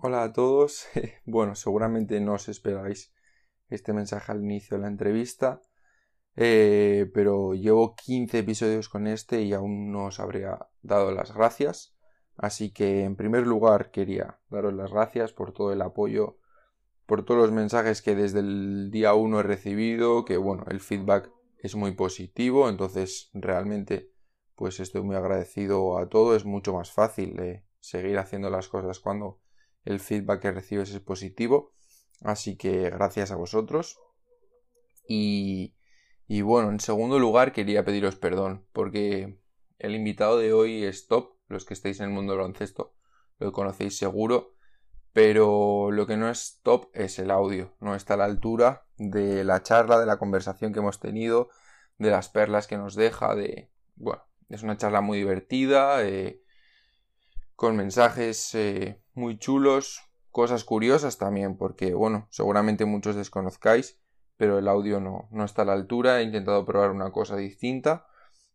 Hola a todos. Bueno, seguramente no os esperáis este mensaje al inicio de la entrevista, eh, pero llevo 15 episodios con este y aún no os habría dado las gracias. Así que en primer lugar quería daros las gracias por todo el apoyo, por todos los mensajes que desde el día 1 he recibido, que bueno, el feedback es muy positivo, entonces realmente pues estoy muy agradecido a todo, es mucho más fácil eh, seguir haciendo las cosas cuando el feedback que recibes es positivo. Así que gracias a vosotros. Y, y bueno, en segundo lugar quería pediros perdón porque el invitado de hoy es top. Los que estáis en el mundo del baloncesto lo conocéis seguro. Pero lo que no es top es el audio. No está a la altura de la charla, de la conversación que hemos tenido, de las perlas que nos deja, de... Bueno, es una charla muy divertida. Eh, con mensajes eh, muy chulos, cosas curiosas también, porque bueno, seguramente muchos desconozcáis, pero el audio no, no está a la altura, he intentado probar una cosa distinta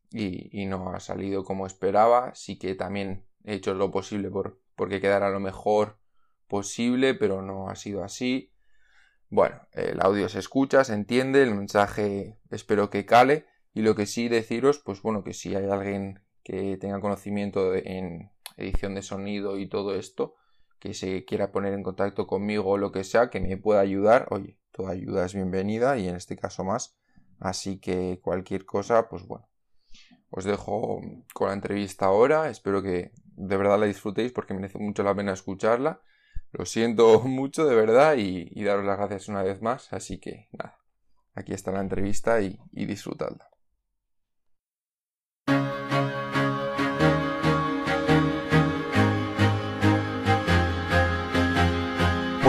y, no ha salido como esperaba, sí que también he hecho lo posible por porque quedara lo mejor posible, pero no ha sido así. Bueno, el audio se escucha, se entiende, el mensaje espero que cale. Y lo que sí deciros, pues bueno, que si hay alguien que tenga conocimiento en, edición de sonido y todo esto, que se quiera poner en contacto conmigo o lo que sea, que me pueda ayudar, oye, toda ayuda es bienvenida y en este caso más. Así que cualquier cosa, pues bueno, os dejo con la entrevista ahora. Espero que de verdad la disfrutéis porque merece mucho la pena escucharla. Lo siento mucho de verdad y, daros las gracias una vez más. Así que nada, aquí está la entrevista y, y disfrutadla.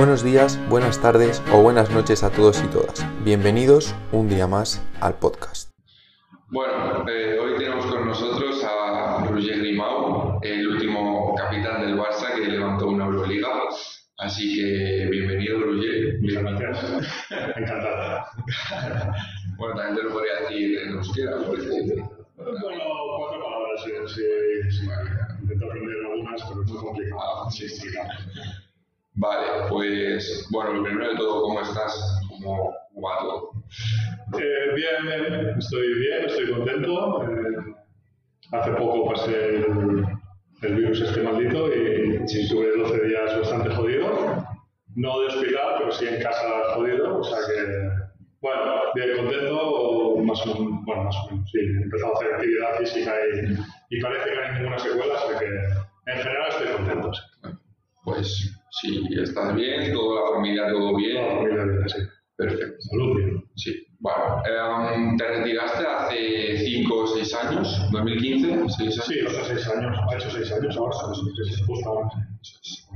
Buenos días, buenas tardes o buenas noches a todos y todas. Bienvenidos un día más al podcast. Bueno, eh, hoy tenemos con nosotros a Roger Grimau, el último capitán del Barça que levantó una Euroliga. Así que bienvenido, Roger. Muchas gracias. Encantado. bueno, también te lo podría decir en euskera. Bueno, cuatro palabras, sí, sí, sí. Intento aprender algunas, pero es muy complicado. Ah, sí, sí. Vale, pues bueno, lo primero de todo, ¿cómo estás? ¿Cómo, va todo? Eh, bien, bien, estoy bien, estoy contento. Eh, hace poco pasé el, virus este maldito y tuve 12 días bastante jodido. No de hospital, pero sí en casa jodido, o sea que, bueno, bien contento, más o menos, bueno, más o menos, sí, he empezado a hacer actividad física y, y parece que no hay ninguna secuela, así que en general estoy contento. Pues si estás bien, toda la familia, todo bien. Toda la familia bien, sí. Perfecto. Salud bien. Sí. Bueno, em, te retiraste hace 5 o 6 años, 2015, 6 años. Sí, hace 6 años, ha hecho 6 años ahora, justo ahora.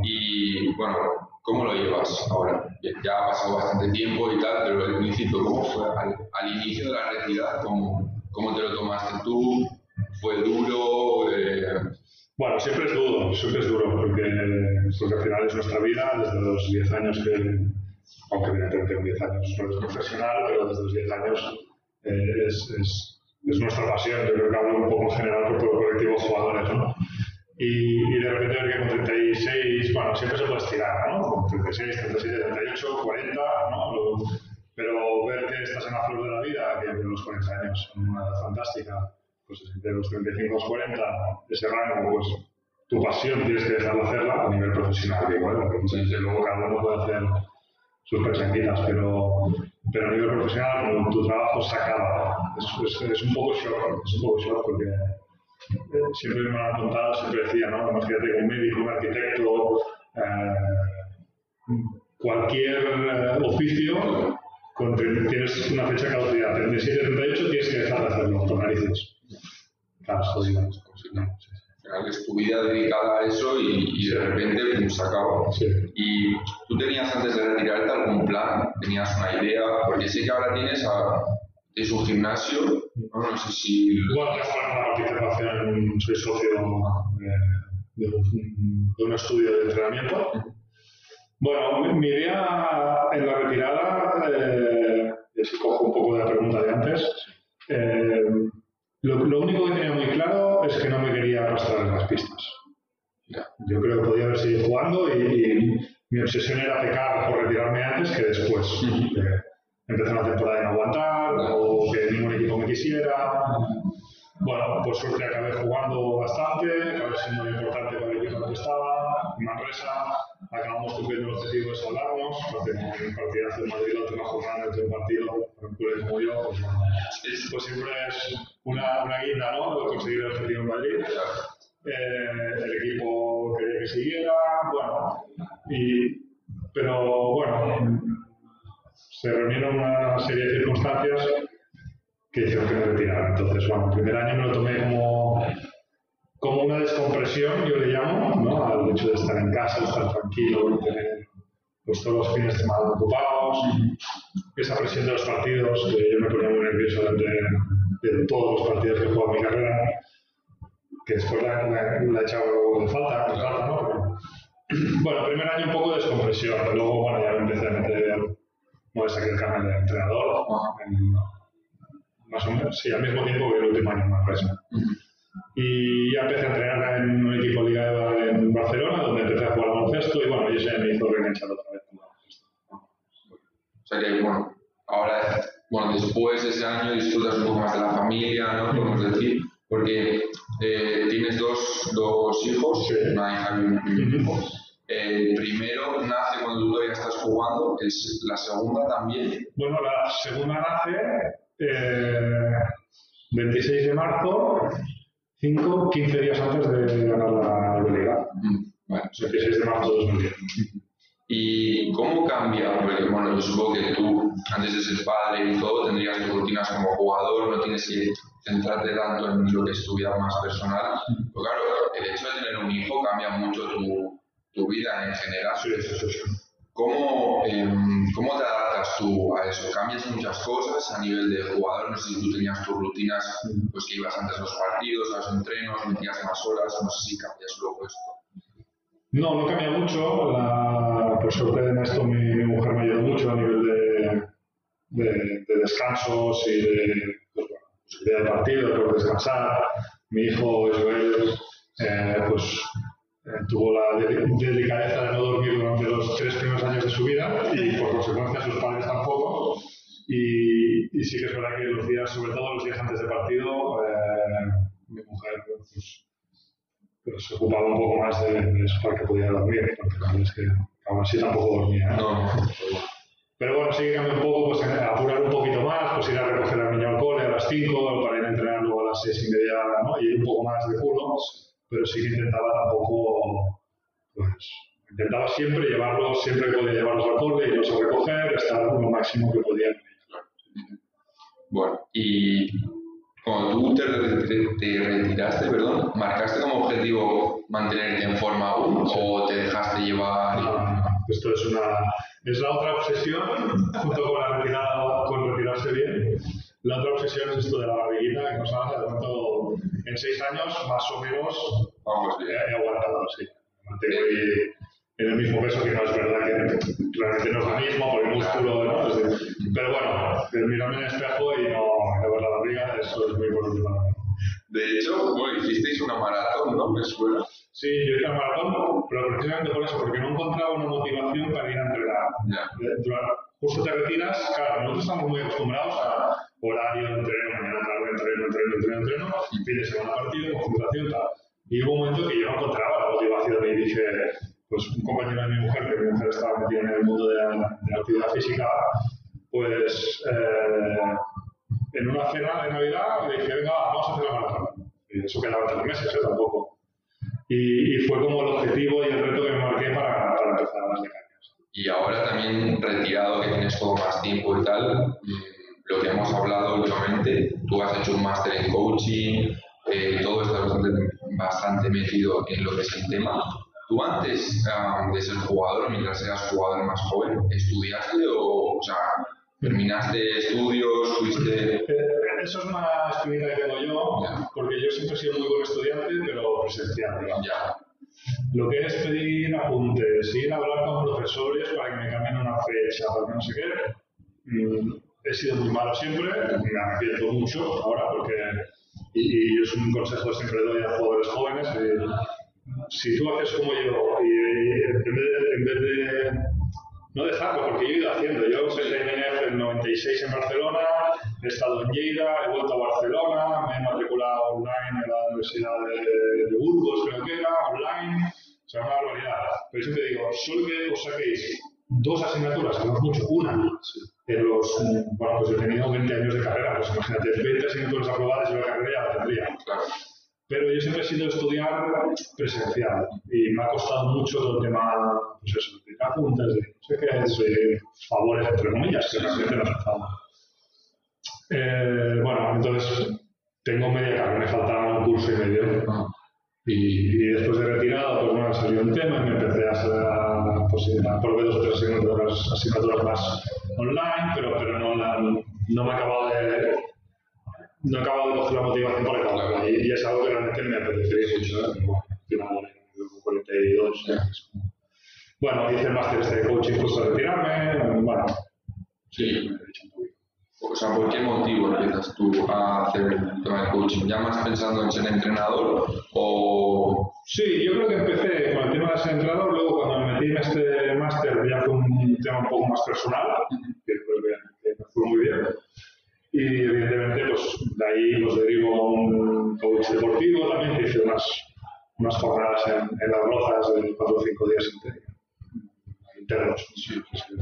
Y bueno, ¿cómo lo llevas ahora? Ya ha pasado bastante tiempo y tal, pero el principio, ¿cómo fue? Al, al inicio de la retirada, ¿cómo, ¿cómo, te lo tomaste tú? ¿Fue duro? Eh, bueno, siempre es duro, siempre es duro, porque, porque al final es nuestra vida, desde los 10 años que, aunque evidentemente en 10 años no es profesional, pero desde los 10 años eh, es, es, es, nuestra pasión, yo creo que hablo un poco en general por todo el colectivo de jugadores, ¿no? Y, y, de repente ver que con 36, bueno, siempre se puede estirar, ¿no? Con 36, 37, 38, 40, ¿no? Pero ver que estás en la flor de la vida, que los 40 años, una edad fantástica, pues de los 35 a los 40, ese rango, pues tu pasión tienes que dejar de hacerla a nivel profesional. Y bueno, que luego cada uno puede hacer sus presentitas, pero, pero a nivel profesional, cuando tu trabajo se acaba, es, es, un poco shock, es un poco shock porque eh, siempre me han contado, siempre decía, ¿no? Imagínate que un médico, un arquitecto, eh, cualquier eh, oficio, tienes una fecha de caducidad, 37, 38, tienes que dejar de hacerlo, por narices. Claro, jodido. Es tu vida dedicada a eso y, de repente pues, se acaba. ¿Y tú tenías antes de retirarte algún plan? ¿Tenías una idea? Porque sé que ahora tienes a, es un gimnasio, no, sé si... Bueno, tengo una participación, soy socio de, de, un, de, un, estudio de entrenamiento. Bueno, mi idea en la retirada, eh, si cojo un poco de la pregunta de antes, eh, lo, único que tenía muy claro es que no me quería arrastrar en las pistas. Yo creo que podía haber seguido jugando y, mi obsesión era pecar por retirarme antes que después. empezar una temporada no aguantar, o que ningún equipo me quisiera. Bueno, por suerte acabé jugando bastante, acabé siendo importante para el equipo en que estaba, Manresa, acabamos cumpliendo el objetivo de salvarnos, porque en partidazo de Madrid la última jornada de un partido, un como yo, pues, pues, siempre es una, una guinda, ¿no? De conseguir el objetivo en Madrid. Eh, el equipo quería que siguiera, bueno, y, pero bueno, se reunieron una serie de circunstancias que hicieron que me retirara. Entonces, bueno, el primer año me lo tomé como, como una descompresión, yo le llamo, ¿no? al hecho de estar en casa, estar tranquilo, tener pues, todos los fines de semana ocupados, esa presión de los partidos, que yo me ponía muy nervioso de, de todos los partidos que en mi carrera, que después la, la, he echado de falta, de falta ¿no? Pero, bueno, primer año un poco de descompresión, luego bueno, ya me empecé a meter, bueno, saqué el canal de entrenador, en, más o menos, sí, al mismo tiempo que el último año en Manresa. Y ya empecé a entrenar en un equipo Liga de en Barcelona, donde empecé a jugar baloncesto y bueno, y se me hizo reenganchar otra vez con baloncesto. O sea que, bueno, ahora, bueno, después de ese año disfrutas un poco más de la familia, ¿no? Podemos decir, porque eh, tienes dos, dos hijos, sí. una hija y un hijo. El primero nace cuando tú todavía estás jugando, es la segunda también. Bueno, la segunda nace eh, 26 de marzo, 5, 15 días antes de ganar la Liga. Mm, bueno. 26 de marzo de 2010. ¿Y cómo cambia? Porque, bueno, yo supongo que tú, antes de ser padre y todo, tendrías tus rutinas como jugador, no tienes que centrarte tanto en lo que es tu vida más personal. Pero claro, el hecho de tener un hijo cambia mucho tu, tu vida en general. ¿Cómo, eh, ¿Cómo te adaptas tú a eso? ¿Cambias muchas cosas a nivel de jugador? No sé si tú tenías tus rutinas, pues que ibas antes a los partidos, a los entrenos, metías más horas, no sé si cambias luego esto. No, no cambia mucho. La, por suerte en esto mi, mi, mujer me ayudó mucho a nivel de, de, de descansos y de pues, bueno, posibilidad de partido, poder descansar. Mi hijo Joel, eh, pues eh, tuvo la delicadeza de no dormir durante los tres primeros años de su vida y por consecuencia sus padres tampoco. Y, y sí que es verdad que los días, sobre todo los días antes de partido, eh, mi mujer pues, pues, se ocupaba un poco más de, de eso para que pudiera dormir, porque la verdad es que aún así tampoco dormía. ¿eh? No. Pero bueno, sí que cambia un poco, pues apurar un poquito más, pues ir a recoger al niño al cole a las 5 para ir a entrenar luego a las 6 y media, ¿no? Y un poco más de curro pero sí que intentaba tampoco, pues, intentaba siempre llevarlos, siempre que podía llevarlos al cole, irlos a recoger, estar lo máximo que podía Bueno, y cuando tú te, te, te, retiraste, perdón, ¿marcaste como objetivo mantenerte en forma aún o te dejaste llevar? No, esto es una, es la otra obsesión, junto con la retirada, con retirarse bien. La otra obsesión es esto de la barriguita, que nos habla de cuánto en seis años más o menos Vamos, he, he aguantado, sí. Mantengo en el mismo peso, que no es verdad que realmente no es lo mismo por el músculo, ¿no? Decir, pero bueno, mirarme en el espejo y no, la barriga, eso es muy para mí. De hecho, bueno, hicisteis una maratón, ¿no? Me suena. Sí, yo hice una maratón, pero precisamente por eso, porque no encontraba una motivación para ir a entrenar. Yeah. Justo te retiras, claro, nosotros estamos muy acostumbrados a horario, entreno, mañana, tarde, entreno, entreno, entreno, entreno, fin de semana partido, concentración, tal. Y hubo un momento que yo no encontraba la motivación y dije, pues un compañero de mi mujer, que mi mujer estaba metida en el mundo de la, de la actividad física, pues eh, en una cena de Navidad le dije, venga, vamos a hacer la maratón. Eso quedaba tres meses, ¿eh? tampoco. Y, y, fue como el objetivo y el reto que me marqué para, para empezar a darle cañas. Y ahora también retirado, que tienes todo más tiempo y tal, lo que hemos hablado últimamente, tú has hecho un máster en coaching, eh, todo está bastante, bastante metido en lo que es el tema. ¿Tú antes um, de ser jugador, mientras eras jugador más joven, estudiaste o, o sea, terminaste estudios, fuiste...? Eso es una espinita que tengo yo, ya. porque yo siempre he sido muy buen estudiante, pero presencial, digamos. Ya. Lo que es pedir apuntes, ir a hablar con profesores para que me cambien una fecha, para que no sé qué, mm, he sido muy malo siempre, me arrepiento mucho ahora porque y, y, es un consejo que siempre doy a jugadores jóvenes, si tú haces como yo y en vez de, en vez de no dejarlo, porque yo he ido haciendo. Yo empecé en ENEF en 96 en Barcelona, he estado en Lleida, he vuelto a Barcelona, me he matriculado online en la Universidad de, de Burgos, creo que era, online. O sea, una barbaridad. Pero siempre digo, solo que os saquéis dos asignaturas, que no es mucho, una, en los, bueno, pues he tenido 20 años de carrera, pues imagínate, 20 asignaturas aprobadas y la carrera ya la tendría. Claro. Pero yo siempre he sido estudiar presencial y me ha costado mucho todo el tema, pues eso, de apuntes, de no sé qué, de favores, entre comillas, que realmente no hace falta. Eh, bueno, entonces tengo media carrera, me faltaba un curso y medio. Y, y después de retirado, pues bueno, salió un tema y me empecé a, hacer, pues, a probar dos o tres asignaturas, asignaturas más online, pero, pero no, la, no me de no he acabado de coger la motivación para acabarla. Y, y, es algo que realmente me apetecería mucho. ¿eh? Bueno, al final, 42. Bueno, hice el máster este de coaching justo de retirarme. Bueno, sí, me he hecho un poquito. O sea, ¿por qué motivo empiezas tú a hacer el tema del coaching? ¿Ya más pensando en ser entrenador o...? Sí, yo creo que empecé con el tema de ser entrenador, luego cuando me metí en este máster ya fue un tema un poco más personal, que creo que me fue muy bien. Y evidentemente, pues de ahí pues, derivo un coach deportivo también, que hice unas, unas jornadas en, las rozas de 4 o 5 días internos. Sí, sí, sí.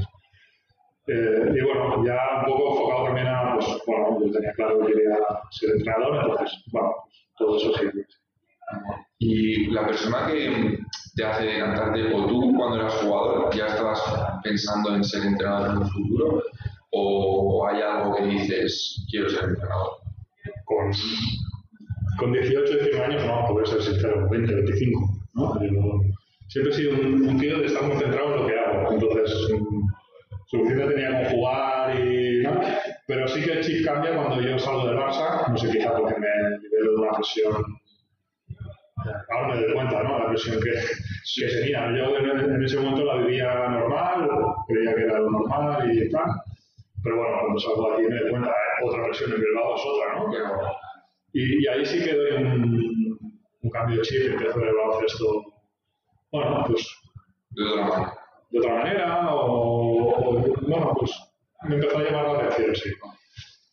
Eh, y bueno, ya un poco enfocado también a, pues, bueno, yo tenía claro que quería ser entrenador, entonces, bueno, pues, todo eso sirve. Y la persona que te hace decantarte, o tú cuando eras jugador, ya estabas pensando en ser entrenador en un futuro, o hay algo que dices, quiero ser entrenador? Con, con 18, 19 años, no, poder ser sincero, 20, 25, ¿no? Siempre he sido un, un tío de estar muy centrado en lo que hago, entonces suficiente tenía con jugar y ¿no? pero sí que el chip cambia cuando yo salgo del Barça, no sé quizá porque me libero de una presión ahora me doy cuenta, ¿no? La presión que, que tenía. Yo en, en, ese momento la vivía normal, creía que era lo normal y tal, pero bueno, cuando salgo aquí me doy cuenta, ¿eh? otra presión en Bilbao es otra, ¿no? Pero, y, y, ahí sí que doy un, un cambio de chip, empiezo el baloncesto, bueno, pues... De otra manera de otra manera o, o, bueno, pues me empezó a llamar la atención, sí.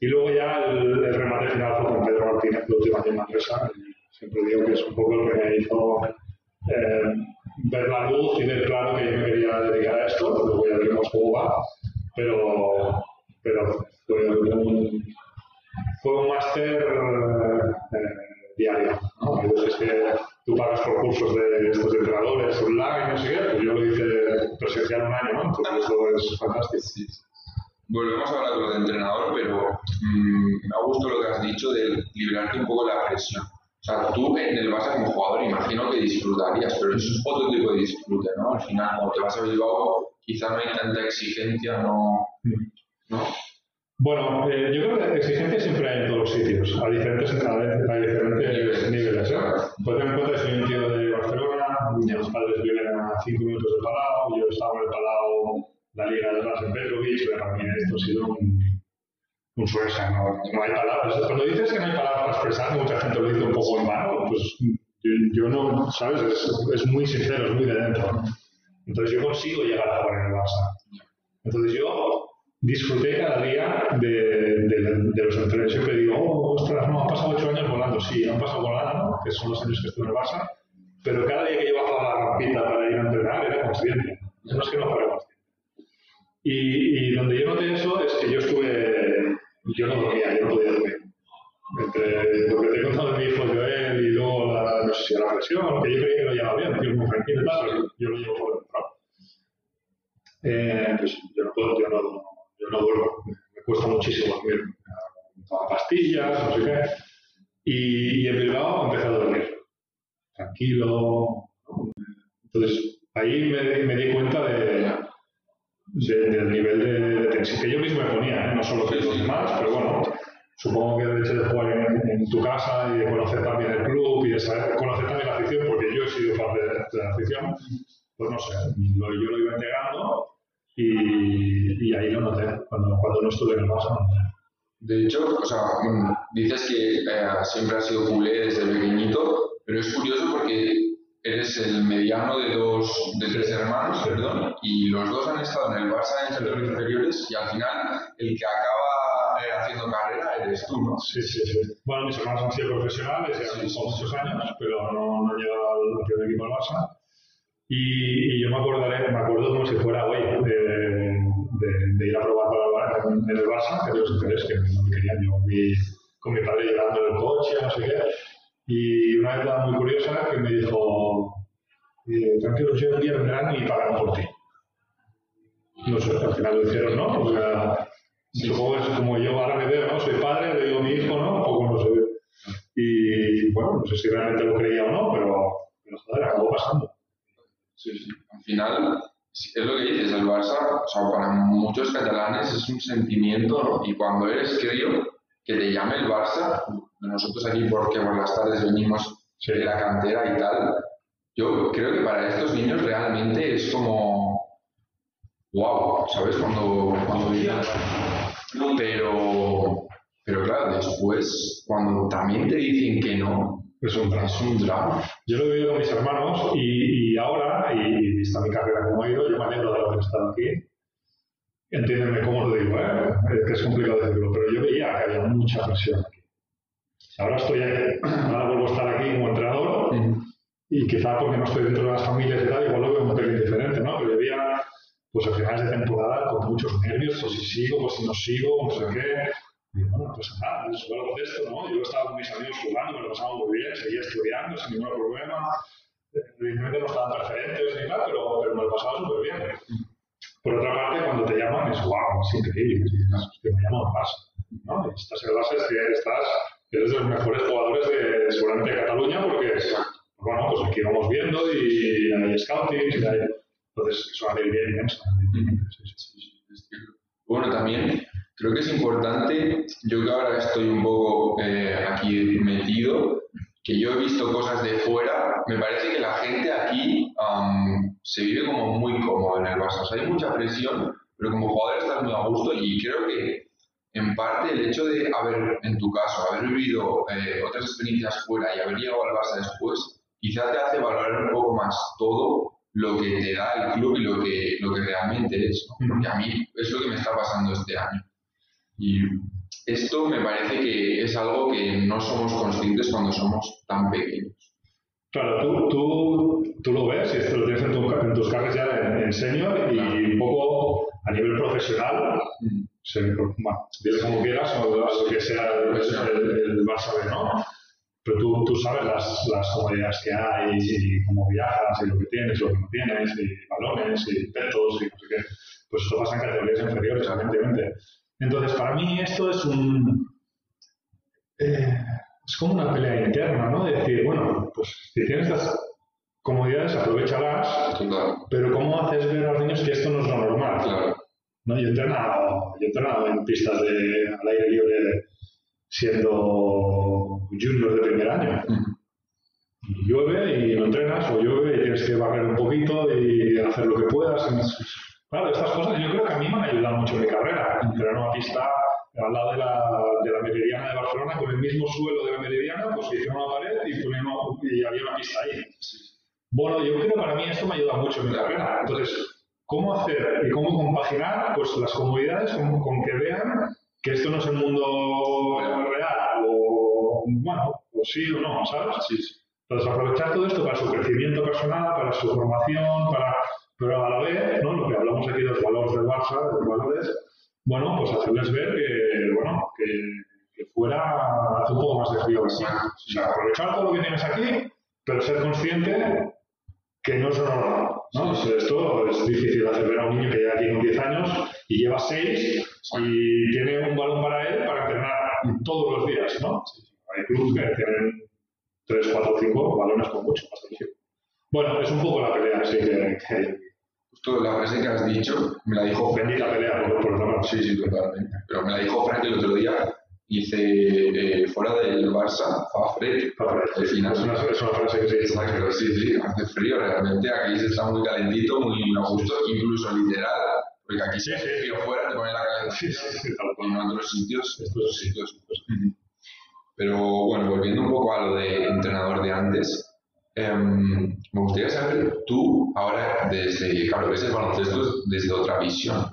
Y luego ya el, el remate final fue con Pedro Martínez, la última en Manresa, siempre digo que es un poco lo que me hizo eh, ver la luz y ver claro que yo me quería dedicar a esto, luego ya veremos cómo va, pero, pero fue un, fue un máster eh, diario, ¿no? Hay veces que tú pagas por cursos de estos de entrenadores online, no sé qué, pues yo lo hice presencial un año, ¿no? Entonces eso es fantástico. Sí. Volvemos a hablar de entrenador, pero mmm, me ha gustado lo que has dicho de liberarte un poco de la presión. O sea, tú en el Barça como jugador imagino que disfrutarías, pero eso es otro tipo de disfrute, ¿no? Al final, cuando te vas a Bilbao, quizá no hay tanta exigencia, no... ¿no? Bueno, eh, yo creo que exigencia siempre hay en todos los sitios, a diferentes, a, a diferentes niveles. ¿eh? Pues ten en cuenta que soy un tío de Barcelona, mis padres viven a 5 minutos del Palau, yo estaba en el Palau, la Liga de Blas en Petrovic, pero para mí esto ha sido un, un sueño, no, no hay palabras. Cuando dices que no hay palabras para expresar, mucha gente lo dice un poco en vano, pues yo, yo no, ¿sabes? Es, es, muy sincero, es muy de dentro. Entonces yo consigo llegar a jugar en el Barça. Entonces yo disfruté cada día de, de, de los entrenos. Siempre digo, oh, ostras, no, han pasado ocho años volando. Sí, han pasado volando, que son los años que estuve en el Barça, pero cada día que bajaba la rampita para ir a entrenar era consciente. No es que no fuera consciente. Y, y donde yo noté eso es que yo estuve, yo no dormía, yo no podía dormir. Entre lo que te he contado de mi hijo Joel y luego la, no sé si la presión, que yo creía que lo llevaba bien, que muy tranquilo y tal, pero yo lo llevo por dentro. Eh, pues yo no puedo, yo no, yo no duermo, me cuesta muchísimo dormir. Toma pastillas, no sé qué. Y, y en Bilbao empecé a dormir. Tranquilo. Entonces, ahí me, me di cuenta de, de, del nivel de, de, tensión que yo mismo me ponía, ¿eh? no solo que los demás, pero bueno, supongo que el hecho de jugar en, en, tu casa y de conocer también el club y de saber, conocer también la afición, porque yo he sido parte de, de la afición, pues no sé, lo, yo lo iba integrando y, y, ahí lo noté, cuando, cuando no estuve en el Barça. De hecho, o sea, dices que eh, siempre has sido culé desde pequeñito, pero es curioso porque eres el mediano de dos, de tres hermanos, perdón, y los dos han estado en el Barça en sectores inferiores y al final el que acaba eh, haciendo carrera eres tú, ¿no? Sí, sí, sí. Bueno, mis hermanos han sido profesionales, han muchos años, pero no, no han llegado al primer equipo del Barça. Y, yo me acordaré, me acuerdo como si fuera hoy, de, ir a probar para el, en el Barça, que los intereses que no me querían. Yo con mi, padre llorando en el coche, no sé qué. Y una vez muy curiosa que me dijo, eh, tranquilo, yo un día vendrán y pagarán por ti. No sé, al final lo hicieron, ¿no? O sea, es como yo ahora me veo, ¿no? Soy padre, le digo a mi hijo, ¿no? Poco no sé. Y bueno, no sé si realmente lo creía o no, pero, pero joder, acabó pasando. Sí, sí. Al final, es lo que dices, el Barça, o sea, para muchos catalanes es un sentimiento, ¿no? Y cuando eres crío, que te llame el Barça, nosotros aquí porque por las tardes venimos sí. de la cantera y tal, yo creo que para estos niños realmente es como, wow, ¿sabes? Cuando, cuando pero, pero claro, después, cuando también te dicen que no, es un drama. Es un drama. Yo lo he vivido con mis hermanos y, y ahora, y vista mi carrera como ha ido, yo me alegro de haber estado aquí. Entiéndeme cómo lo digo, ¿eh? es que es complicado decirlo, pero yo veía que había mucha presión aquí. Ahora estoy aquí, ahora vuelvo a estar aquí como entrenador mm. y quizá porque no estoy dentro de las familias y tal, igual lo veo un pelín diferente, ¿no? Pero yo veía, pues a finales de temporada con muchos nervios, pues si sigo, pues si no sigo, no sé qué. Bueno, pues nada, algo de esto, ¿no? Yo estaba con mis amigos jugando, me lo pasaba muy bien, seguía estudiando sin ningún problema. Evidentemente no estaban preferentes ni nada, pero, pero me lo pasaba súper bien. Por otra parte, cuando te llaman, es wow, es increíble, que me llaman Barça, ¿no? Estás en el Barça, es que estás, eres de los mejores jugadores de, seguramente de Cataluña, porque, bueno, pues aquí vamos viendo y hay scouting, y hay, entonces es una alegría inmensa. Sí, sí, sí. Bueno, también creo que es importante, yo que ahora estoy un poco eh, aquí metido, que yo he visto cosas de fuera, me parece que la gente aquí um, se vive como muy cómodo en el Barça. O sea, hay mucha presión, pero como jugador estás muy a gusto y creo que en parte el hecho de haber, en tu caso, haber vivido eh, otras experiencias fuera y haber llegado al Barça después, quizá te hace valorar un poco más todo lo que te da el club y lo que, lo que realmente es. ¿no? Porque a mí es lo que me está pasando este año. Y esto me parece que es algo que no somos conscientes cuando somos tan pequeños. Claro, tú, tú, tú lo ves y esto lo tienes en, tu, en tus carnes ya en, en senior y un poco a nivel profesional, mm. se, bueno, dile como quieras o lo que sea el, el, el Barça B, ¿no? Pero tú, tú sabes las, las comodidades que hay y cómo viajas y lo que tienes, lo que no tienes, y balones y petos y no sé qué. Pues esto pasa en categorías inferiores, evidentemente. Entonces, para mí esto es un... Eh, es como una pelea interna, ¿no? De decir, bueno, pues si tienes estas comodidades, aprovechalas, Claro. pero ¿cómo haces ver a los niños que esto no es lo normal? Claro. ¿No? Yo, he entrenado, yo he entrenado en pistas de, al aire libre siendo junior de primer año. Y llueve y no entrenas, o llueve y tienes que barrer un poquito y hacer lo que puedas. Claro, estas cosas yo creo que a mí me han ayudado mucho en mi carrera. Entrenar una pista al lado de la, de la Meridiana de Barcelona, con el mismo suelo de la Meridiana, pues hicieron una pared y, ponemos, y había una pista ahí. Bueno, yo creo que para mí esto me ayuda mucho en mi carrera. Entonces, ¿cómo hacer y cómo compaginar pues, las comodidades con, con que vean que esto no es el mundo real? O, bueno, o sí o no, ¿sabes? Sí. Entonces, aprovechar todo esto para su crecimiento personal, para su formación, para, pero a la vez, ¿no? lo que hablamos aquí de los valores del Barça, de los valores, bueno, pues hacerles ver que, bueno, que, que fuera hace un poco más de frío que aquí. O sea, aprovechar todo lo que tienes aquí, pero ser consciente que no es normal. ¿no? Pues esto es difícil hacer ver a un niño que ya tiene 10 años y lleva 6 y tiene un balón para él para entrenar todos los días, ¿no? Hay clubes que tienen 3, 4, 5 balones con mucho más atención. Bueno, es un poco la pelea así que, que Justo la frase que has dicho me la dijo Frank. bendita pelea por, por. Sí, sí, totalmente. Pero me la dijo Frank el otro día. Dice, eh, fuera del Barça, fa fred. Al final. Es una, es una frase que se dice. Exacto, sí, sí, hace frío realmente. Aquí se está muy calentito, muy a gusto, incluso literal. Porque aquí si hace frío fuera, te pone la Sí, calefacción. sí, sí, tal cual. En otros sitios, Esto estos sí. sitios. Pero bueno, volviendo un poco a lo de entrenador de antes, Em, me gustaría saber, tú ahora, desde, claro, ves el baloncesto desde otra visión.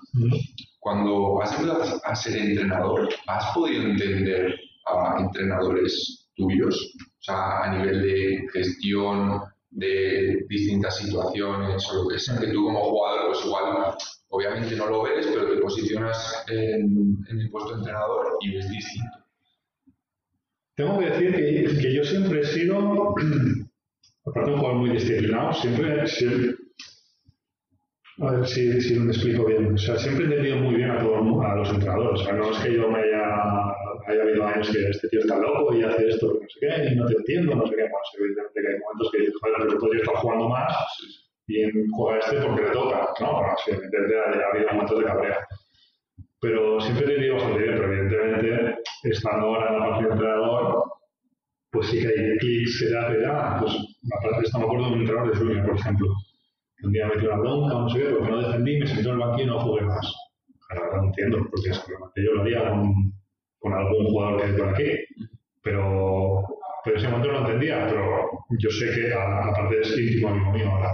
Cuando has empezado a ser entrenador, ¿has podido entender a entrenadores tuyos? O sea, a nivel de gestión, de distintas situaciones o lo que sea, que tú como jugador, pues igual, obviamente no lo ves, pero te posicionas en, el puesto de entrenador y ves distinto. Tengo que decir que, que yo siempre he sido aparte de un jugador muy disciplinado, siempre, siempre a ver si, si me explico bien. O sea, siempre he entendido muy bien a, todos a los entrenadores. O sea, no es que yo me haya, haya habido años que este tío está loco y hace esto, no sé qué, y no te entiendo, no sé qué. Bueno, evidentemente que hay momentos que dices, joder, pero podría estar jugando más y juega este porque le toca, ¿no? Bueno, sí, evidentemente ha habido momentos de cabrea. Pero siempre he entendido bastante bien, pero evidentemente, estando ahora en la parte de entrenador, pues sí que hay clics hace, ah, pues esto me acuerdo de un entrenador de Junior, por ejemplo, un día me metió una bronca, no sé qué, porque no defendí, me sentó en el banquillo y no jugué más. Ahora no entiendo, porque es que yo lo haría con, con algún jugador que hay por aquí, pero, pero ese momento no entendía, pero yo sé que, aparte es íntimo amigo mío ahora,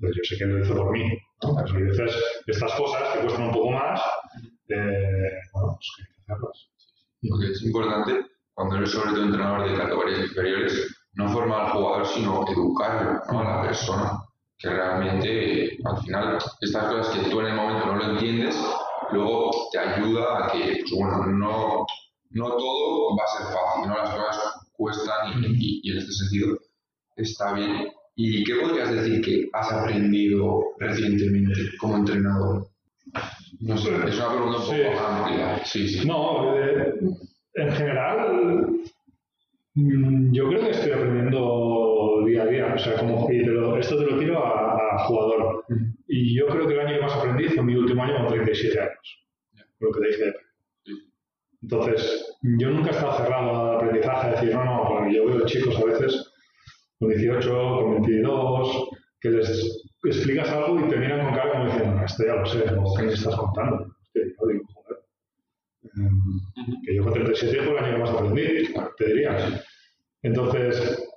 pues yo sé que lo hizo por mí. ¿no? Pues a veces estas cosas que cuestan un poco más, eh, bueno, pues que que hacerlas. Porque es importante cuando eres sobre todo entrenador de categorías inferiores, no formar al jugador, sino educarlo ¿no? a la persona. Que realmente, al final, estas cosas que tú en el momento no lo entiendes, luego te ayuda a que, pues bueno, no, no todo va a ser fácil, ¿no? Las cosas cuestan y, y, en este sentido está bien. ¿Y qué podrías decir que has aprendido recientemente como entrenador? No sé, es una pregunta un poco amplia. Sí, sí. No, eh, en general, yo creo que estoy aprendiendo día a día. O sea, como, esto te lo tiro a, jugador. Y yo creo que el año que más aprendí fue mi último año con 37 años. Lo que te dije. Entonces, yo nunca he estado cerrado al aprendizaje, a decir, no, no, porque yo veo chicos a veces con 18, con 22, que les explicas algo y te miran con cara como diciendo, no, esto ya lo sé, ¿qué me estás contando? Hostia, yo digo, que yo con 37 fue el año que más aprendí, te diría. Entonces,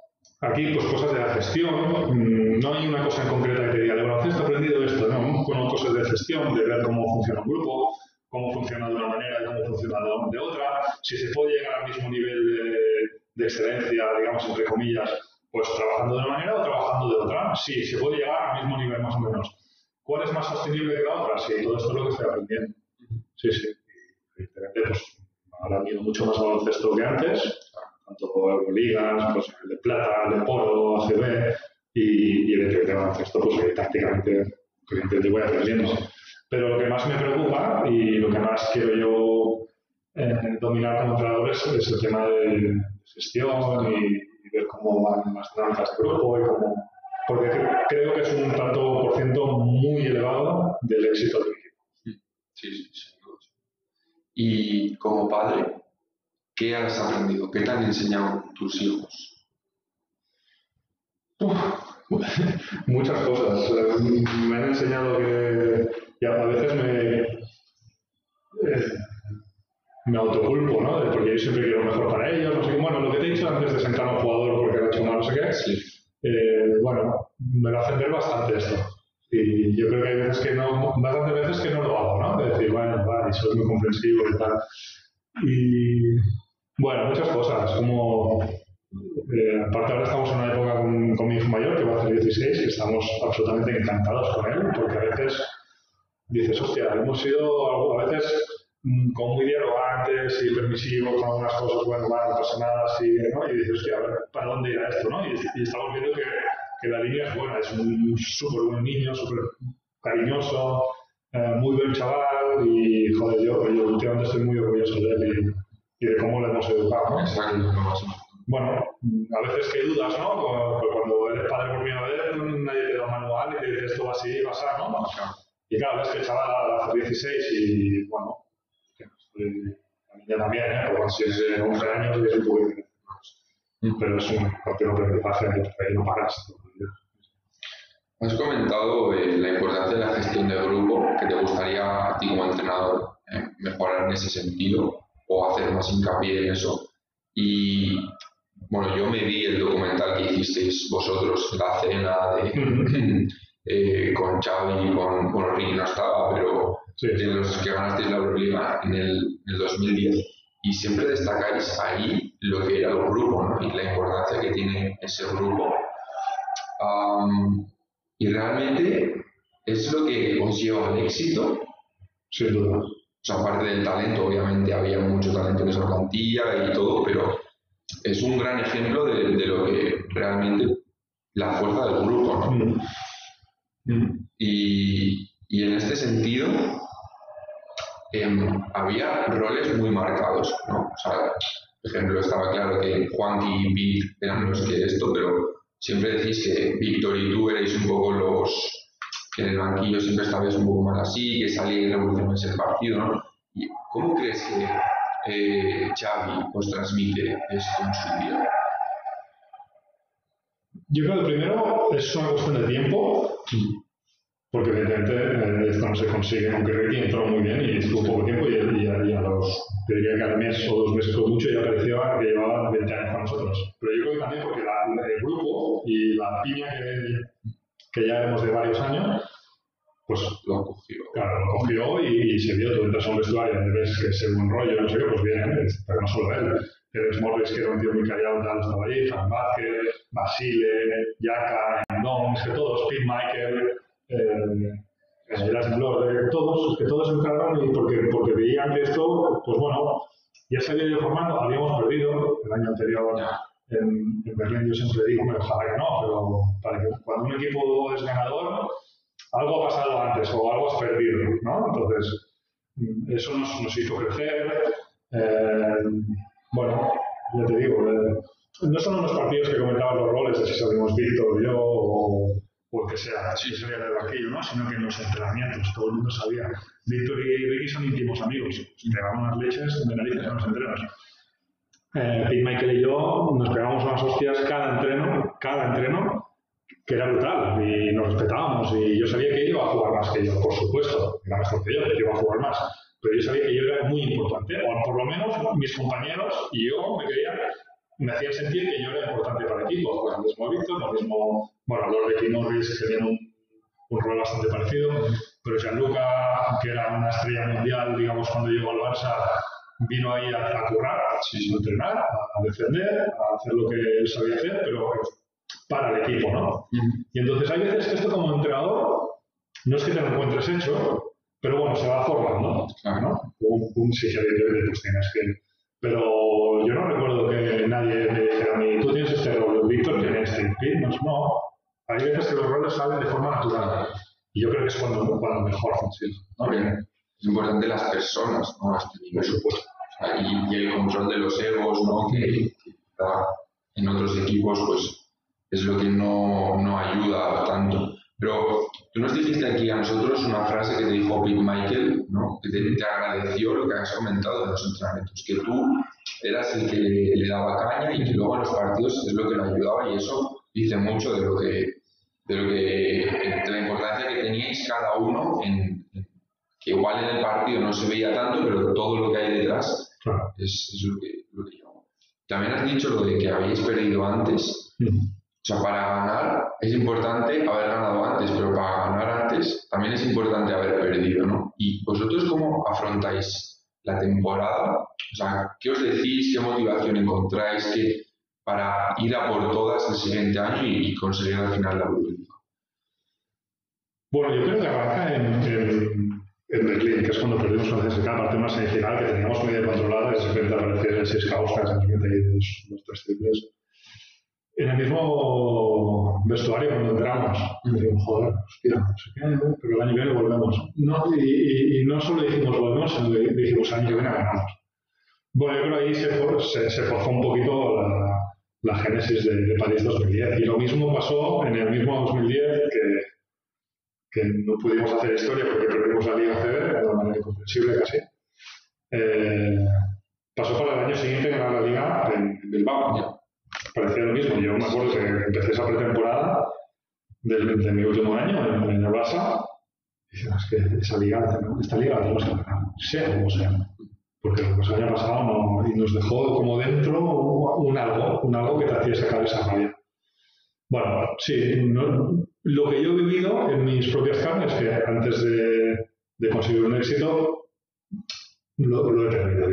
aquí, pues cosas de la gestión, mm, no hay una cosa en concreta que te diga, de baloncesto he aprendido esto, no, con cosas de gestión, de ver cómo funciona un grupo, cómo funciona de una manera y cómo funciona de otra, si se puede llegar al mismo nivel de, de excelencia, digamos, entre comillas, pues trabajando de una manera o trabajando de otra. Sí, se puede llegar al mismo nivel más o menos. ¿Cuál es más sostenible que la otra? Sí, todo esto es lo que estoy aprendiendo. Sí, sí evidentemente, pues ahora mucho más baloncesto que antes, tanto Euroligas, pues el de plata, el de polo, ACB, y, y evidentemente baloncesto, pues tácticamente, evidentemente voy aprendiendo. Pero lo que más me preocupa y lo que más quiero yo eh, dominar como entrenador es, el tema de gestión y, ver cómo van las dinámicas de grupo y cómo porque creo que es un tanto por ciento muy elevado del éxito del equipo. Sí, sí, sí. Y como padre, ¿qué has aprendido? ¿Qué te han enseñado tus hijos? muchas cosas. Me han enseñado que a veces me, eh, me autoculpo, ¿no? Porque yo siempre quiero mejor para ellos, no sé qué. Bueno, lo que te he dicho antes de sentar a un jugador porque ha hecho mal, no sé qué, sí. eh, bueno, me lo hacen ver bastante esto. Y yo creo que hay veces que no, bastantes veces que no lo hago, ¿no? De decir, bueno, vale, soy muy comprensivo y tal. Y bueno, muchas cosas, como eh, aparte ahora estamos en una época con, con, mi hijo mayor, que va a hacer 16, y estamos absolutamente encantados con él, porque a veces dices, hostia, hemos sido a veces mm, como muy dialogantes y permisivos con algunas cosas, bueno, bueno, no pasa nada, así, ¿no? Y dices, hostia, a ver, ¿para dónde irá esto, no? Y, y estamos viendo que que la línea es buena, es un súper buen niño, súper cariñoso, eh, muy buen chaval y, joder, yo, yo, últimamente estoy muy orgulloso de él y, de cómo le hemos educado. Bueno, a veces que dudas, ¿no? Cuando eres padre por primera vez, nadie te da un manual y te dice esto va así, va a ¿no? Y claro, ves que el chaval hace 16 y, bueno, la niña también, ¿eh? Pero cuando tienes 11 años y es un poco pero es un continuo aprendizaje, ahí no paras. Has comentado eh, la importancia de la gestión de grupo, que te gustaría a ti como entrenador eh, mejorar en ese sentido o hacer más hincapié en eso. Y bueno, yo me vi el documental que hicisteis vosotros, la cena de, eh, con Xavi, con, bueno, Ricky no estaba, pero de los que ganasteis la Euroliga en el, en el 2010. Y siempre destacáis ahí lo que era el grupo ¿no? y la importancia que tiene ese grupo. Y realmente es lo que os lleva al éxito. Sin duda. O sea, aparte del talento, obviamente había mucho talento en esa plantilla y todo, pero es un gran ejemplo de, de lo que realmente la fuerza del grupo, ¿no? Mm. Mm. Y, y, en este sentido, em, había roles muy marcados, ¿no? O sea, por ejemplo, estaba claro que Juanqui y Vic eran los que esto, pero siempre decís que Víctor y tú erais un poco los que en el banquillo siempre estabais un poco más así, que salía y revolucionáis el partido, ¿no? ¿Y ¿Cómo crees que eh, Xavi os transmite esto en su vida? Yo creo que primero es una cuestión de tiempo, porque evidentemente eh, esto no se consigue, aunque Ricky entró muy bien y estuvo poco tiempo y, y, y a los te diría que al mes o dos meses con mucho ya parecía que llevaba 20 años con nosotros. Pero yo creo que también porque el grupo y la piña que, que ya hemos de varios años, pues lo cogió. Claro, lo cogió y, se vio. Tú entras a un vestuario y ves que es buen rollo, no sé qué, pues bien, pero no solo él. Pérez Morris, que era un tío muy callado, tal, estaba ahí, Frank Vázquez, Basile, Yaka, Endon, es que todos, Pete Michael, eh, las de todos, que todos entraron y porque, porque veían que esto, pues bueno, ya se había ido formando, habíamos perdido el año anterior en, Berlín, yo siempre digo, ojalá que no, pero para que cuando un equipo es ganador, algo ha pasado antes o algo has perdido, ¿no? Entonces, mm, eso nos, hizo crecer. Eh, bueno, ya te digo, eh, no son los partidos que comentaban los roles, de si salimos Víctor, yo o porque sea, así sería del banquillo, ¿no? sino que en los entrenamientos todo el mundo sabía. Víctor y Ricky son íntimos amigos, se unas leches de narices en los entrenos. Eh, Pete Michael y yo nos pegamos unas hostias cada entreno, cada entreno, que era brutal y nos respetábamos. Y yo sabía que iba a jugar más que yo, por supuesto, era mejor que yo, que iba a jugar más. Pero yo sabía que yo era muy importante, o por lo menos mis compañeros y yo me quería me hacían sentir que yo era importante para el equipo. Pues lo mismo Víctor, lo mismo, bueno, los de Kim Norris tenían un, rol bastante parecido, pero Gianluca, que era una estrella mundial, digamos, cuando llegó al Barça, vino ahí a currar, a entrenar, a defender, a hacer lo que él sabía hacer, pero para el equipo, ¿no? Y entonces hay veces que esto como entrenador no es que te lo encuentres hecho, pero bueno, se va formando, ¿no? Un, un sí, evidentemente, pues tienes que pero yo no recuerdo que nadie me dijera a mí, tú tienes este rol, Víctor tiene este. No, no, hay veces que los roles salen de forma natural. Y yo creo que es cuando, cuando mejor funciona. ¿no? Es importante las personas, ¿no? Este Por supuesto. Y, el control de los egos, ¿no? Que, que en otros equipos, pues es lo que no, no ayuda tanto. Pero tú nos dijiste aquí a nosotros una frase que te dijo Pete Michael, ¿no? que te, agradeció lo que has comentado de los entrenamientos, que tú eras el que le, daba caña y que luego en los partidos es lo que lo ayudaba y eso dice mucho de lo que, de lo que, de la importancia que teníais cada uno en, que igual en el partido no se veía tanto, pero todo lo que hay detrás es, es, lo que, lo que yo. También has dicho lo de que habéis perdido antes. O sea, para ganar es importante haber ganado antes, pero para ganar antes también es importante haber perdido, ¿no? ¿Y vosotros cómo afrontáis la temporada? O sea, ¿qué os decís? ¿Qué motivación encontráis que, para ir a por todas el siguiente año y, conseguir al final la Euroliga? Bueno, yo creo que arranca en, en, es cuando perdimos con CSK, aparte de una semifinal que teníamos muy controlada, de repente aparecieron seis causas, nos mete ahí los tres triples en el mismo vestuario cuando entramos. Y dijimos, joder, hostia, no sé qué, pero el año que viene volvemos. No, y, y, no solo dijimos volvemos, sino que dijimos año que viene ganamos. Bueno, yo creo que ahí se, se, forzó un poquito la, la génesis de, de, París 2010. Y lo mismo pasó en el mismo 2010 que, que no pudimos hacer historia porque perdimos la Liga CB de una manera incomprensible casi. Eh, pasó para el año siguiente ganar la Liga en, en Bilbao parecía lo mismo. Yo me acuerdo que empecé esa pretemporada de, de mi último año en, en el Barça y dije, es que esa liga, esta liga la tenemos que ganar, sea como sea. porque lo que nos había pasado no, y nos dejó como dentro un algo, un algo que te hacía sacar esa rabia. Bueno, sí, lo que yo he vivido en mis propias carnes, que antes de, conseguir un éxito, lo, he perdido,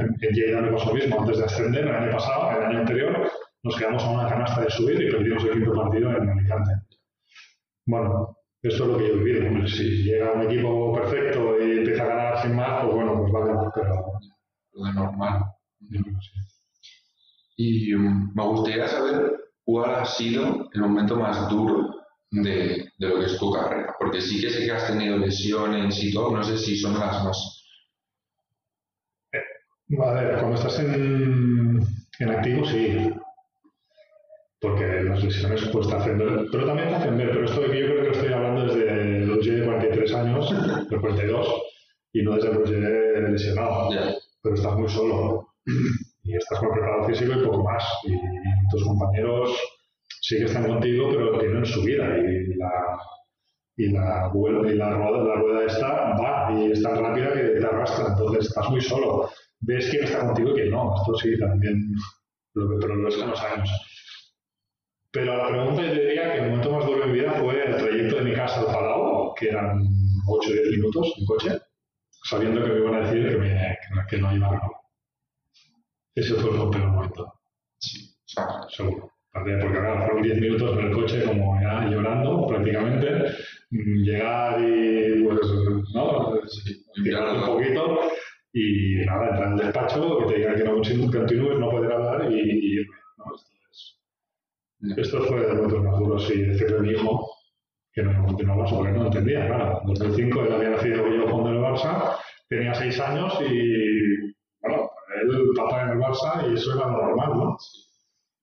En, en Lleida me pasó lo mismo, antes de ascender, el año pasado, el año anterior, nos quedamos a una canasta de subir y perdimos el quinto partido en Alicante. Bueno, esto es lo que yo he vivido. Si llega un equipo perfecto y empieza a ganar sin más, pues bueno, pues vale, pero... Lo de normal. Y um, me gustaría saber cuál ha sido el momento más duro de, de, lo que es tu carrera. Porque sí que sé que has tenido lesiones y todo, no sé si son las más... Eh, a ver, cuando estás en, en activo, sí. Porque las lesiones cuesta hacer pero también te hacen ver, pero esto de que yo creo que lo estoy hablando desde los de 43 años, de 42, y no desde los de lesionado, pero estás muy solo. Y estás con preparado físico y poco más, y tus compañeros sí que están contigo, pero tienen su vida y la, y la, y la, rueda, la rueda esta va y es tan rápida que te arrastra, entonces estás muy solo. Ves quién está contigo y quién no, esto sí también, pero lo es con los años. Pero la pregunta yo diría que el momento más duro de mi vida fue el trayecto de mi casa al Palau, que eran 8 o 10 minutos en coche, sabiendo que me iban a decir que, me, que, no iba a ganar. Ese fue el peor momento. Sí, seguro. Porque claro, fueron 10 minutos en el coche como ya llorando prácticamente, mm, llegar y pues, ¿no? tirar un poquito y nada, entrar al despacho, que te digan que no continúes, no poder hablar y, y irme. ¿no? Esto fue de los más duros y decirle a mi hijo que no continuaba porque no entendía. Claro, en 2005 él había nacido yo jugando en el Barça, tenía 6 años y, bueno, él papá en el Barça y eso era normal, ¿no?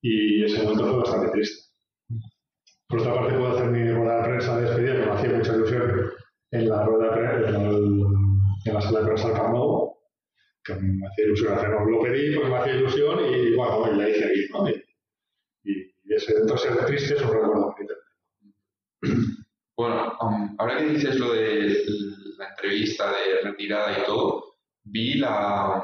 Y ese momento fue bastante triste. Por otra parte, puedo hacer mi rueda de prensa de despedida, que me hacía mucha ilusión en la rueda de prensa, en, la sala de prensa del Camp que me hacía ilusión hacerlo. Lo pedí porque me hacía ilusión y, bueno, y la hice ahí, ¿no? y ese entonces triste es un recuerdo Bueno, um, ahora que dices lo de la entrevista de retirada y todo, vi la,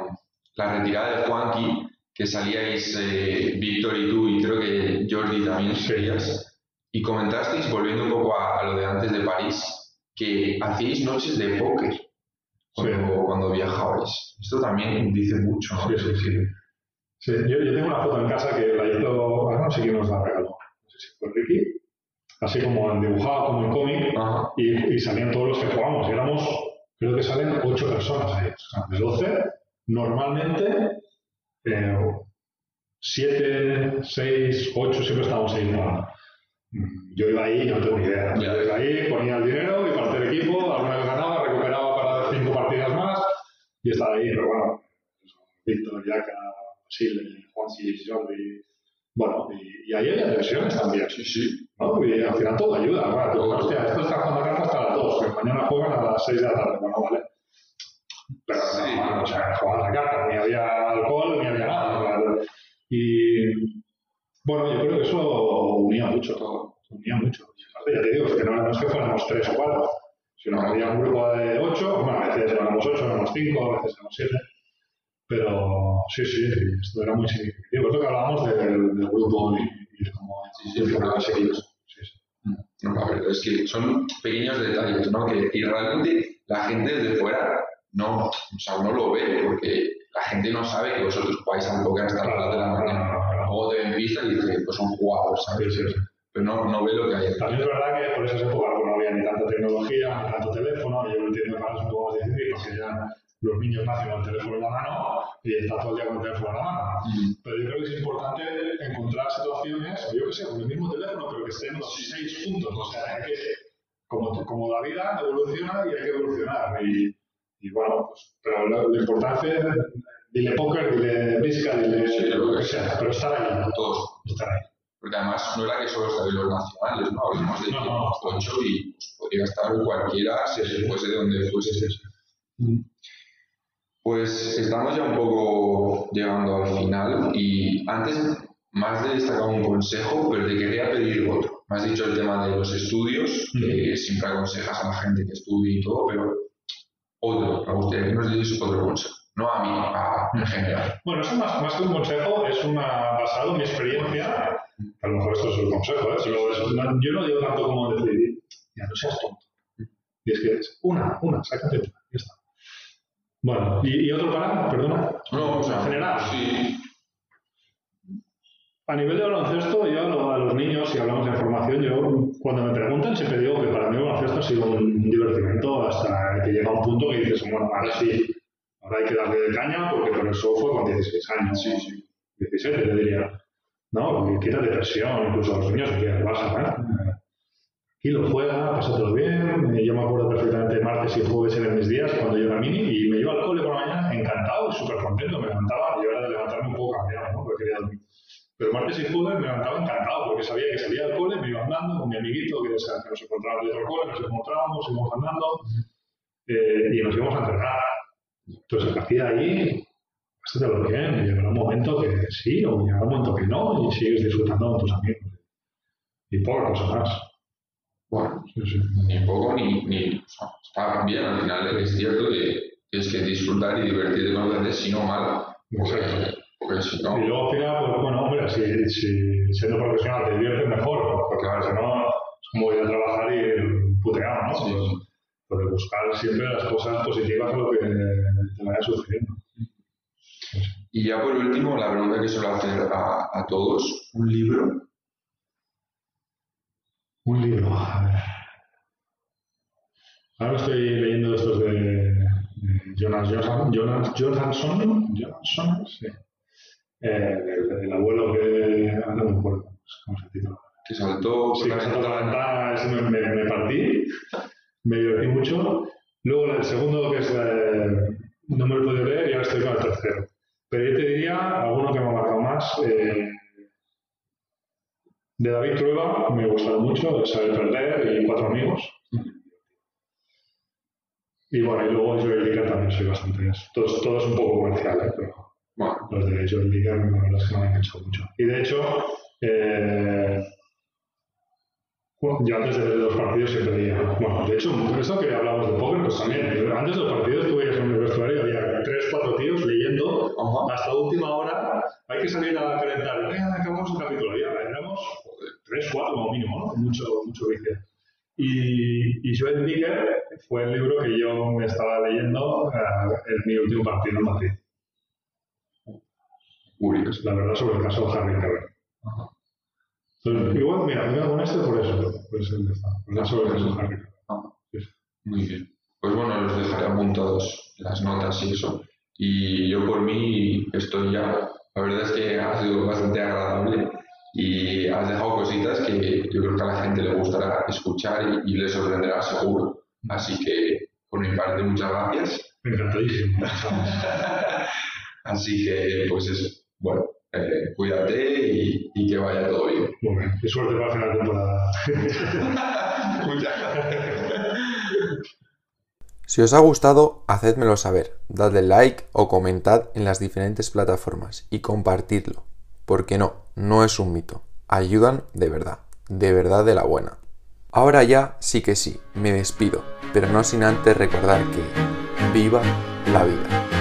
la retirada de Juanqui, que salíais eh, Víctor y tú, y creo que Jordi también serías, y comentasteis, volviendo un poco a, lo de antes de París, que hacíais noches de póker cuando, cuando viajabais. Esto también dice mucho, ¿no? Sí, sí, sí. Sí, yo, yo, tengo una foto en casa que la hizo, no sé quién nos la regaló, no sé si fue Ricky, así como en dibujado, como en cómic, y, y, salían todos los que jugamos. Y éramos, creo que salen ocho personas ahí, o sea, de 12, normalmente, eh, siete, seis, ocho, siempre estábamos ahí yo iba ahí no tengo ni idea. Yo iba ahí, ponía el dinero y parte del equipo, alguna vez ganaba, recuperaba para cinco partidas más y estaba ahí, pero bueno, Víctor, Yaka, Chile, Juan y Jordi. Bueno, y, y ahí hay lesiones también. Sí, sí. ¿no? Y al final todo ayuda. Bueno, tú, hostia, esto está jugando cartas hasta las 2, que mañana juegan a las 6 de la tarde. Bueno, vale. Pero sí. no, o sea, jugaban la carta, ni había alcohol, ni había nada. Y bueno, yo creo que eso unía mucho todo. Unía mucho. Y ya te digo, es que no, no es que fuéramos 3 o 4, sino que había un grupo de 8, bueno, a veces éramos 8, éramos 5, a veces éramos 7 pero sí, sí, esto era muy significativo. Es lo que hablábamos del, del grupo y, y de cómo sí, sí. Sí, sí. No, la verdad es que son pequeños detalles, ¿no? Que y realmente la gente desde fuera no, o sea, no lo ve, porque la gente no sabe que vosotros jugáis al póker hasta las de la mañana. Luego te ven vista y dices, pues son jugadores, ¿sabes? Sí, sí, Pero no, no ve lo que hay. También es verdad que por esas épocas no había ni tanta tecnología, ni tanto teléfono, y yo entiendo que es un poco más difícil porque ya los niños nacen con el teléfono en la mano y está todo el día con el teléfono en la mano. Mm. Pero yo creo que es importante encontrar situaciones, o yo que sé, con el mismo teléfono, pero que estén los seis puntos. O sea, hay que, como, como la vida evoluciona y hay que evolucionar. Y, y bueno, pues, pero lo, importante es, dile póker, dile brisca, dile lo que sea, pero estar ahí. Todos. Estar ahí. Porque además no era que solo estáis los nacionales, ¿no? Hablamos de no, no, ocho y pues, podría estar cualquiera, si fuese de donde fuese. Sí, sí. Mm. Pues estamos ya un poco llegando al final y antes más de destacar un consejo, pero te quería pedir otro. Me has dicho el tema de los estudios, que siempre aconsejas a la gente que estudie y todo, pero otro, me gustaría que nos dices otro consejo. no a mí, a, en general. Bueno, eso más, más que un consejo, es una, basado en mi experiencia. A lo mejor esto es un consejo, ¿eh? Es- yo no digo tanto como decir, ya no seas tonto. Y es que es una, una, sácate una, ya está. Bueno, ¿y, y otro para? Perdona. No, o sea, en general. Sí, A nivel de baloncesto, yo a lo- a los niños, si hablamos de formación, yo cuando me preguntan siempre digo que para mí el baloncesto ha sido un divertimento hasta que llega un punto que dices, bueno, ahora sí, ahora hay que darle de caña porque por eso fue con 16 años, sí, sí. 17 te diría. No, quita de presión, incluso a los niños que Barça, ¿eh? Aquí lo juega, pasa todo bien. eh, Yo me acuerdo perfectamente martes y jueves eran mis días cuando yo era mini y me iba al cole por la mañana encantado y súper contento. Me levantaba, yo era de levantarme un poco cambiado, ¿no? Porque quería dormir. Pero martes y jueves me levantaba encantado porque sabía que salía del cole, me iba andando con mi amiguito que, o sea, que nos encontrábamos de otro cole, nos encontrábamos, íbamos andando eh, y nos íbamos a entrenar. Entonces, a partir de ahí, pásatelo bien, llegará un momento que sí o llegará un momento que no y sigues disfrutando con tus amigos. Y poca cosa más. Bueno, Sí, sí. ni poco ni, ni o sea, está bien al final es cierto que tienes que disfrutar y divertirte con lo que haces si no mal Exacto. Porque si no Y luego al final, pues bueno, hombre, si, si siendo profesional te diviertes mejor, porque claro, si no, es como ir a trabajar y ir puteado, ¿no? Sí. Pues, pues buscar siempre las cosas positivas a lo que te vaya sucediendo. y ya por último la pregunta que suelo hacer a, a todos un libro Un libro, a ver. Ahora estoy leyendo estos de, Jonas Johansson, Jonas Johansson, sí. Eh, el, el abuelo que, ahora no me acuerdo cómo se titula. que saltó Sí, que saltó la ventana, ese me, me, me partí, me divertí mucho. Luego el segundo, que es eh, no me lo he podido leer y ahora estoy con el tercero. Pero yo te diría alguno que me ha marcado más. eh, de David Trueba, me ha gustado mucho, de Saber Perder y Cuatro Amigos. Y bueno, y luego Dicker también soy bastante. Todos, todo es un poco comercial, ¿eh? pero bueno los de Joel Dicker la verdad es que me han enganchado mucho. Y de hecho, eh, yo antes de los partidos siempre veía, bueno, de hecho, eso que hablamos de póker, pues también, antes de los partidos tú veías en el vestuario y había tres, cuatro tíos leyendo Ajá. hasta última hora, hay que salir a calentar, venga, acabamos el capítulo, ya, éramos tres, cuatro como mínimo, ¿no? Mucho, mucho vicio. Y, y Joel Dicker fue el libro que yo me estaba leyendo eh, en mi último partido en Madrid. La verdad sobre el caso de Harry. Entonces, igual, mira, mira con este por eso, pues de esta, ¿verdad? sobre el caso de Harry. Ajá. Sí, sí. Muy bien. Pues bueno, los dejaré apuntados las notas y eso. Y yo por mí estoy ya. La verdad es que ha sido bastante agradable y has dejado cositas que yo creo que a la gente le gustará escuchar y, y le sorprenderá seguro. Así que por mi parte muchas gracias. Encantadísimo. Así que pues eso. Bueno, eh, cuídate y, y que vaya todo bien. Muy bien. Y suerte para final de temporada. Muchas gracias. Si os ha gustado, hacedmelo saber, dadle like o comentad en las diferentes plataformas y compartidlo. Porque no, no es un mito. Ayudan de verdad, de verdad de la buena. Ahora ya sí que sí, me despido, pero no sin antes recordar que viva la vida.